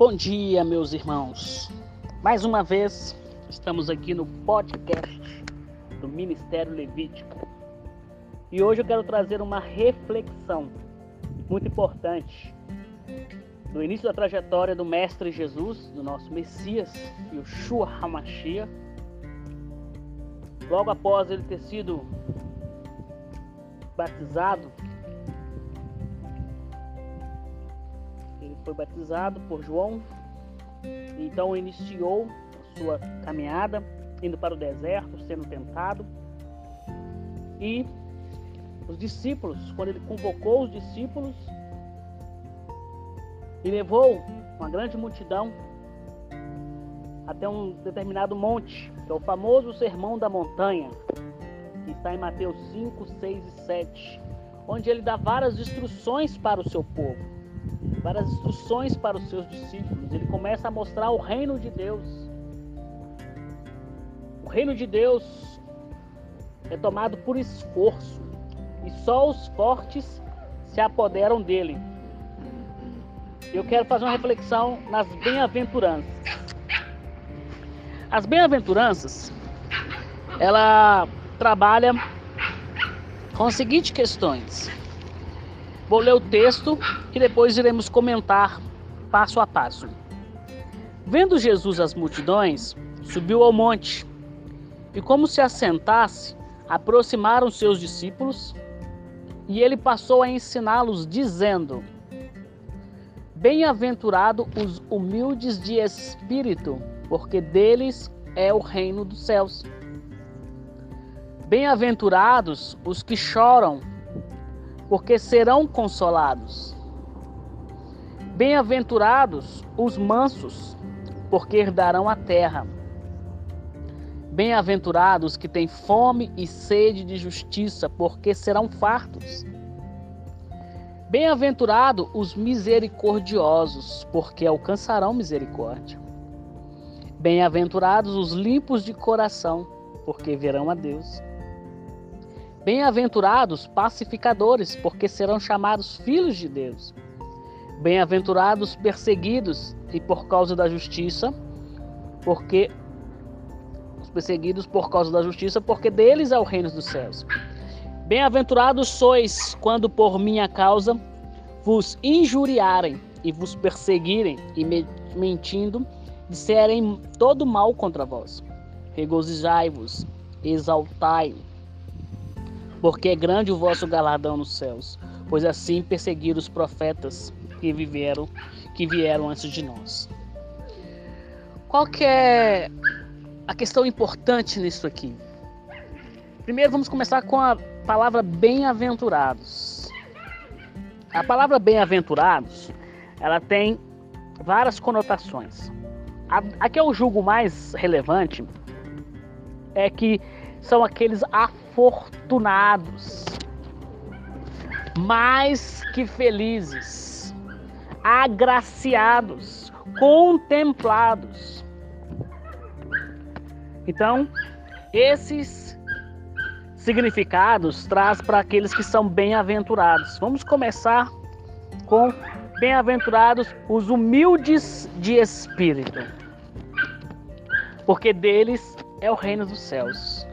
Bom dia, meus irmãos. Mais uma vez, estamos aqui no podcast do Ministério Levítico. E hoje eu quero trazer uma reflexão muito importante do início da trajetória do Mestre Jesus, do nosso Messias, Yeshua HaMashiach. Logo após ele ter sido batizado foi batizado por João, então iniciou a sua caminhada, indo para o deserto, sendo tentado. E os discípulos, quando ele convocou os discípulos e levou uma grande multidão até um determinado monte, que é o famoso Sermão da Montanha, que está em Mateus 5, 6 e 7, onde ele dá várias instruções para o seu povo várias instruções para os seus discípulos. Ele começa a mostrar o reino de Deus. O reino de Deus é tomado por esforço e só os fortes se apoderam dele. Eu quero fazer uma reflexão nas bem-aventuranças. As bem-aventuranças, ela trabalha com as seguintes questões. Vou ler o texto e depois iremos comentar passo a passo. Vendo Jesus as multidões, subiu ao monte e, como se assentasse, aproximaram seus discípulos e ele passou a ensiná-los, dizendo: Bem-aventurado os humildes de espírito, porque deles é o reino dos céus. Bem-aventurados os que choram, porque serão consolados. Bem-aventurados os mansos, porque herdarão a terra. Bem-aventurados que têm fome e sede de justiça, porque serão fartos. Bem-aventurados os misericordiosos, porque alcançarão misericórdia. Bem-aventurados os limpos de coração, porque verão a Deus. Bem-aventurados pacificadores, porque serão chamados filhos de Deus. Bem-aventurados perseguidos e por causa da justiça, porque os perseguidos por causa da justiça, porque deles é o reino dos céus. Bem-aventurados sois quando por minha causa vos injuriarem e vos perseguirem e mentindo disserem todo mal contra vós. Regozijai-vos, exaltai porque é grande o vosso galardão nos céus, pois assim perseguiram os profetas que viveram, que vieram antes de nós. Qual que é a questão importante nisso aqui? Primeiro vamos começar com a palavra bem-aventurados. A palavra bem-aventurados, ela tem várias conotações. A, a que eu julgo mais relevante é que são aqueles afortunados, mais que felizes, agraciados, contemplados. Então, esses significados traz para aqueles que são bem-aventurados. Vamos começar com bem-aventurados os humildes de espírito, porque deles é o reino dos céus.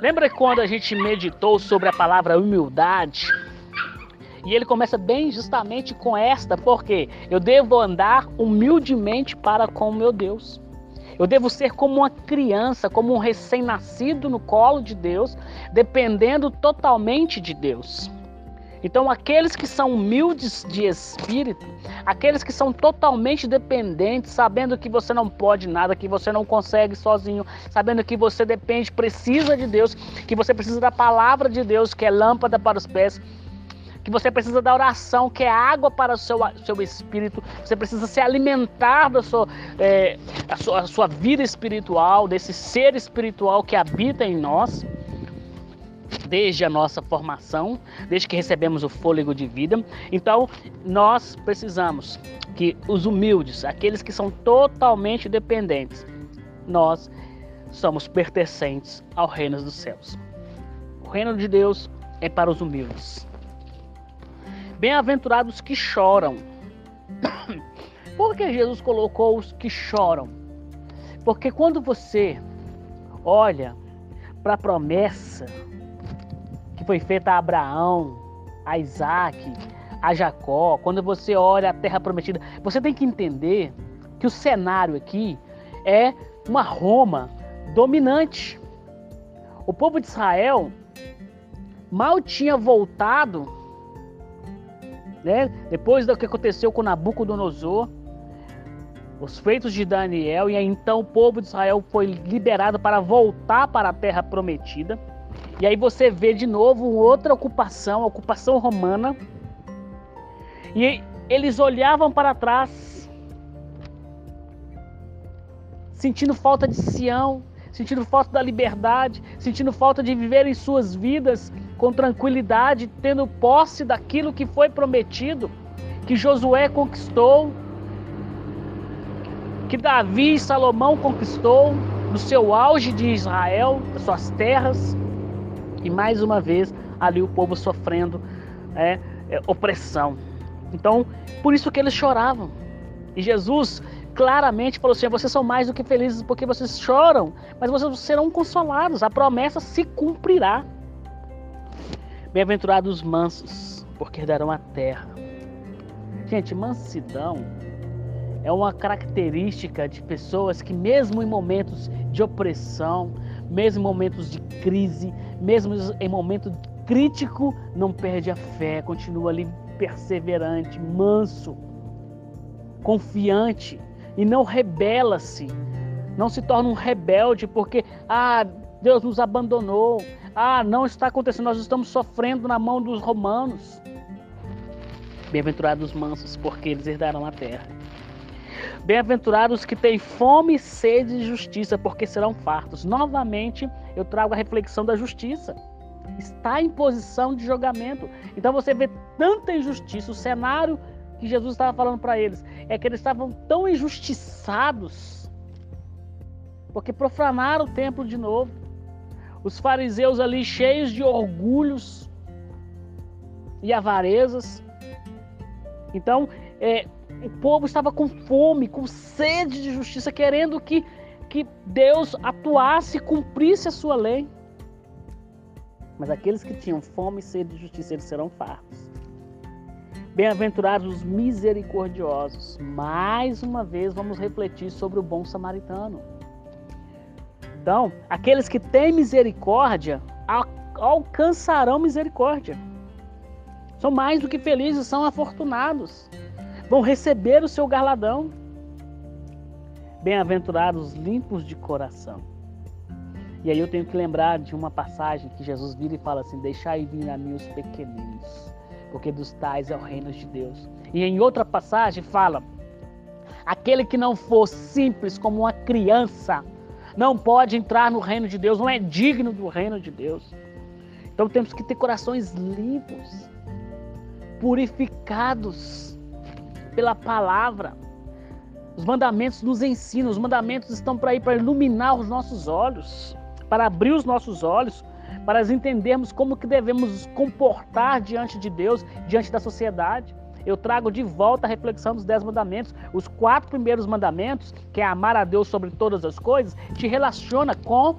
Lembra quando a gente meditou sobre a palavra humildade? E ele começa bem justamente com esta, porque eu devo andar humildemente para com meu Deus. Eu devo ser como uma criança, como um recém-nascido no colo de Deus, dependendo totalmente de Deus. Então, aqueles que são humildes de espírito, aqueles que são totalmente dependentes, sabendo que você não pode nada, que você não consegue sozinho, sabendo que você depende, precisa de Deus, que você precisa da palavra de Deus, que é lâmpada para os pés, que você precisa da oração, que é água para o seu, seu espírito, você precisa se alimentar da sua, é, a sua, a sua vida espiritual, desse ser espiritual que habita em nós desde a nossa formação, desde que recebemos o fôlego de vida. Então, nós precisamos que os humildes, aqueles que são totalmente dependentes, nós somos pertencentes ao reino dos céus. O reino de Deus é para os humildes. Bem-aventurados que choram. Por que Jesus colocou os que choram? Porque quando você olha para a promessa foi feita a Abraão, a Isaac, a Jacó, quando você olha a terra prometida, você tem que entender que o cenário aqui é uma Roma dominante. O povo de Israel mal tinha voltado, né? Depois do que aconteceu com Nabucodonosor, os feitos de Daniel, e então o povo de Israel foi liberado para voltar para a terra prometida. E aí você vê de novo outra ocupação, a ocupação romana. E eles olhavam para trás, sentindo falta de Sião, sentindo falta da liberdade, sentindo falta de viver em suas vidas com tranquilidade, tendo posse daquilo que foi prometido, que Josué conquistou, que Davi e Salomão conquistou no seu auge de Israel, das suas terras, e mais uma vez ali o povo sofrendo é, é, opressão. Então, por isso que eles choravam. E Jesus claramente falou assim: vocês são mais do que felizes porque vocês choram, mas vocês serão consolados. A promessa se cumprirá. Bem-aventurados os mansos, porque herdarão a terra. Gente, mansidão é uma característica de pessoas que, mesmo em momentos de opressão, mesmo em momentos de crise, mesmo em momento crítico, não perde a fé, continua ali perseverante, manso, confiante e não rebela-se, não se torna um rebelde porque, ah, Deus nos abandonou, ah, não está acontecendo, nós estamos sofrendo na mão dos romanos. Bem-aventurados os mansos, porque eles herdarão a terra. Bem-aventurados que têm fome e sede de justiça, porque serão fartos. Novamente, eu trago a reflexão da justiça. Está em posição de julgamento. Então você vê tanta injustiça. O cenário que Jesus estava falando para eles é que eles estavam tão injustiçados, porque profanaram o templo de novo. Os fariseus ali cheios de orgulhos e avarezas. Então, é, o povo estava com fome, com sede de justiça, querendo que, que Deus atuasse e cumprisse a sua lei. Mas aqueles que tinham fome e sede de justiça, eles serão fartos. Bem-aventurados os misericordiosos. Mais uma vez vamos refletir sobre o bom samaritano. Então, aqueles que têm misericórdia alcançarão misericórdia. São mais do que felizes, são afortunados vão receber o seu galadão. Bem-aventurados limpos de coração. E aí eu tenho que lembrar de uma passagem que Jesus vira e fala assim: Deixai vir a mim os pequeninos, porque dos tais é o reino de Deus. E em outra passagem fala: Aquele que não for simples como uma criança, não pode entrar no reino de Deus, não é digno do reino de Deus. Então temos que ter corações limpos, purificados pela palavra. Os mandamentos nos ensinam, os mandamentos estão para ir para iluminar os nossos olhos, para abrir os nossos olhos, para entendermos como que devemos nos comportar diante de Deus, diante da sociedade. Eu trago de volta a reflexão dos dez mandamentos. Os quatro primeiros mandamentos, que é amar a Deus sobre todas as coisas, te relaciona com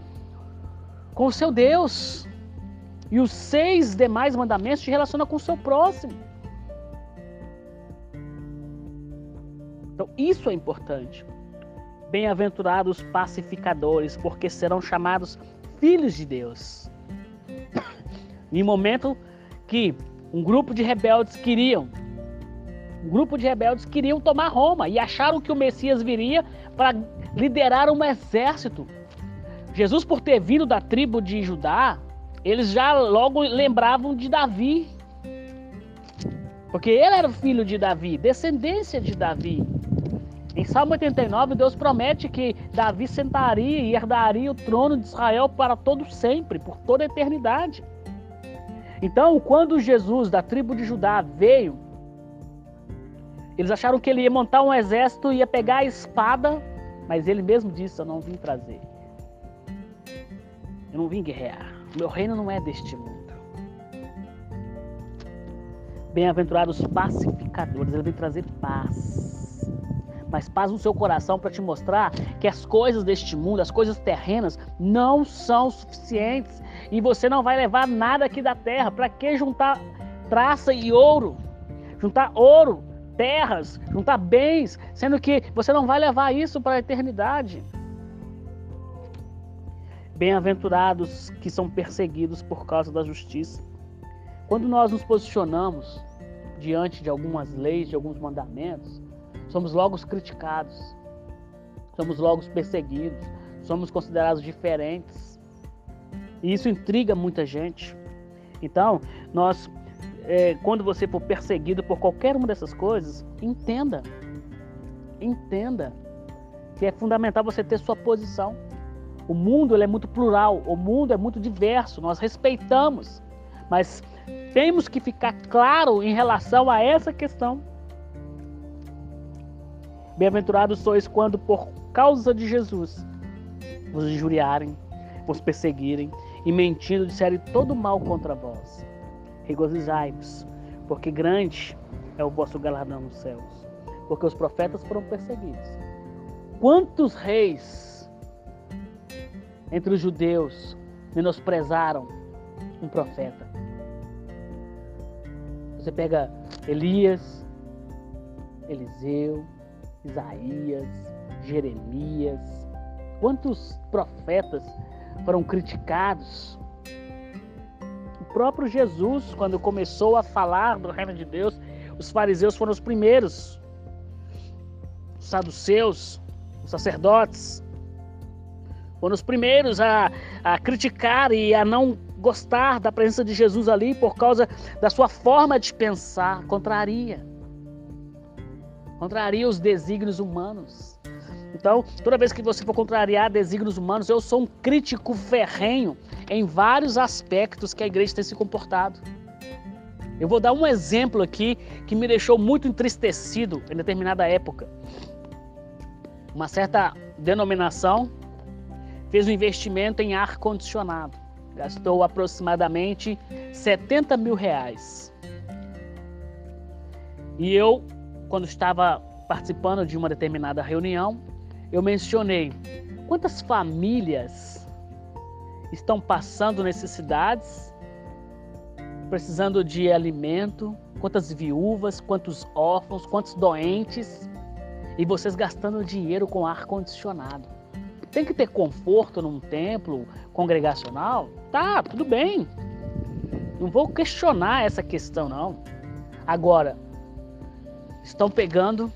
com o seu Deus. E os seis demais mandamentos te relacionam com o seu próximo. Então, isso é importante. Bem-aventurados pacificadores, porque serão chamados filhos de Deus. Em momento que um grupo de rebeldes queriam, um grupo de rebeldes queriam tomar Roma e acharam que o Messias viria para liderar um exército. Jesus, por ter vindo da tribo de Judá, eles já logo lembravam de Davi, porque ele era filho de Davi, descendência de Davi. Em Salmo 89, Deus promete que Davi sentaria e herdaria o trono de Israel para todo sempre, por toda a eternidade. Então, quando Jesus da tribo de Judá veio, eles acharam que ele ia montar um exército, ia pegar a espada, mas ele mesmo disse: Eu não vim trazer. Eu não vim guerrear. Meu reino não é deste mundo. Bem-aventurados pacificadores, ele vem trazer paz mas paz no seu coração para te mostrar que as coisas deste mundo, as coisas terrenas, não são suficientes e você não vai levar nada aqui da terra. Para que juntar traça e ouro? Juntar ouro, terras, juntar bens, sendo que você não vai levar isso para a eternidade. Bem-aventurados que são perseguidos por causa da justiça. Quando nós nos posicionamos diante de algumas leis, de alguns mandamentos, somos logo criticados, somos logo perseguidos, somos considerados diferentes. E isso intriga muita gente. Então, nós, é, quando você for perseguido por qualquer uma dessas coisas, entenda, entenda que é fundamental você ter sua posição. O mundo é muito plural, o mundo é muito diverso, nós respeitamos, mas temos que ficar claro em relação a essa questão. Bem-aventurados sois quando, por causa de Jesus, vos injuriarem, vos perseguirem e mentindo disserem todo mal contra vós. Regozijai-vos, porque grande é o vosso galardão nos céus, porque os profetas foram perseguidos. Quantos reis entre os judeus menosprezaram um profeta? Você pega Elias, Eliseu, Isaías, Jeremias. Quantos profetas foram criticados? O próprio Jesus, quando começou a falar do reino de Deus, os fariseus foram os primeiros. Os saduceus, os sacerdotes, foram os primeiros a, a criticar e a não gostar da presença de Jesus ali por causa da sua forma de pensar, contraria contraria os desígnios humanos. Então, toda vez que você for contrariar desígnios humanos, eu sou um crítico ferrenho em vários aspectos que a igreja tem se comportado. Eu vou dar um exemplo aqui que me deixou muito entristecido em determinada época. Uma certa denominação fez um investimento em ar condicionado. Gastou aproximadamente 70 mil reais. E eu quando estava participando de uma determinada reunião, eu mencionei quantas famílias estão passando necessidades, precisando de alimento, quantas viúvas, quantos órfãos, quantos doentes, e vocês gastando dinheiro com ar condicionado. Tem que ter conforto num templo congregacional? Tá, tudo bem. Não vou questionar essa questão não. Agora, estão pegando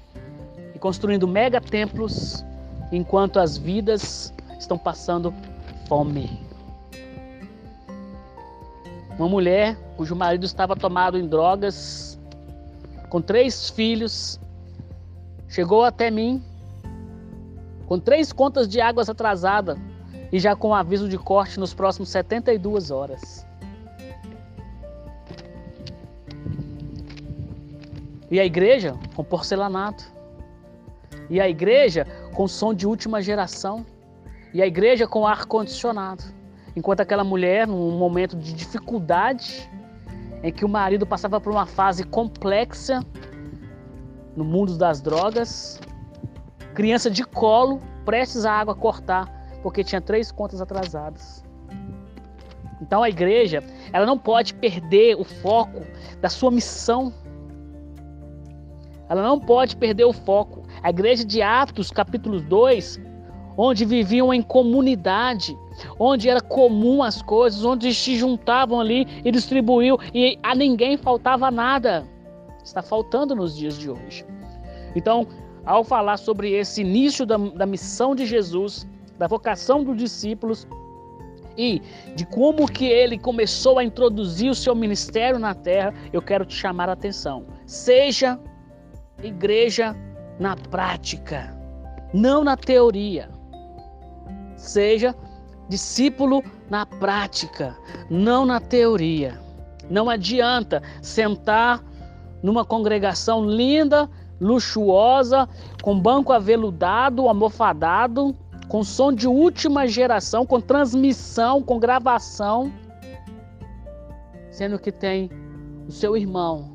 e construindo mega templos enquanto as vidas estão passando fome. Uma mulher cujo marido estava tomado em drogas, com três filhos, chegou até mim com três contas de águas atrasada e já com aviso de corte nos próximos 72 horas. E a igreja com porcelanato. E a igreja com som de última geração. E a igreja com ar condicionado. Enquanto aquela mulher, num momento de dificuldade, em que o marido passava por uma fase complexa no mundo das drogas, criança de colo, prestes a água cortar, porque tinha três contas atrasadas. Então a igreja, ela não pode perder o foco da sua missão ela não pode perder o foco. A igreja de Atos, capítulo 2, onde viviam em comunidade, onde era comum as coisas, onde se juntavam ali e distribuíam e a ninguém faltava nada. Está faltando nos dias de hoje. Então, ao falar sobre esse início da, da missão de Jesus, da vocação dos discípulos e de como que ele começou a introduzir o seu ministério na terra, eu quero te chamar a atenção. Seja igreja na prática, não na teoria. Seja discípulo na prática, não na teoria. Não adianta sentar numa congregação linda, luxuosa, com banco aveludado, almofadado, com som de última geração, com transmissão, com gravação, sendo que tem o seu irmão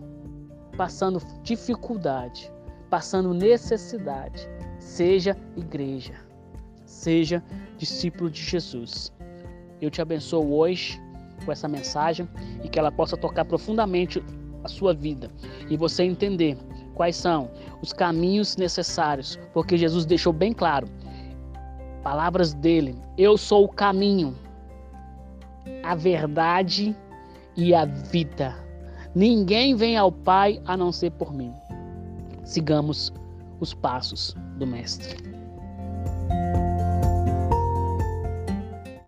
passando dificuldade, passando necessidade, seja igreja, seja discípulo de Jesus. Eu te abençoo hoje com essa mensagem e que ela possa tocar profundamente a sua vida e você entender quais são os caminhos necessários, porque Jesus deixou bem claro, palavras dele: Eu sou o caminho, a verdade e a vida. Ninguém vem ao Pai a não ser por mim. Sigamos os passos do Mestre.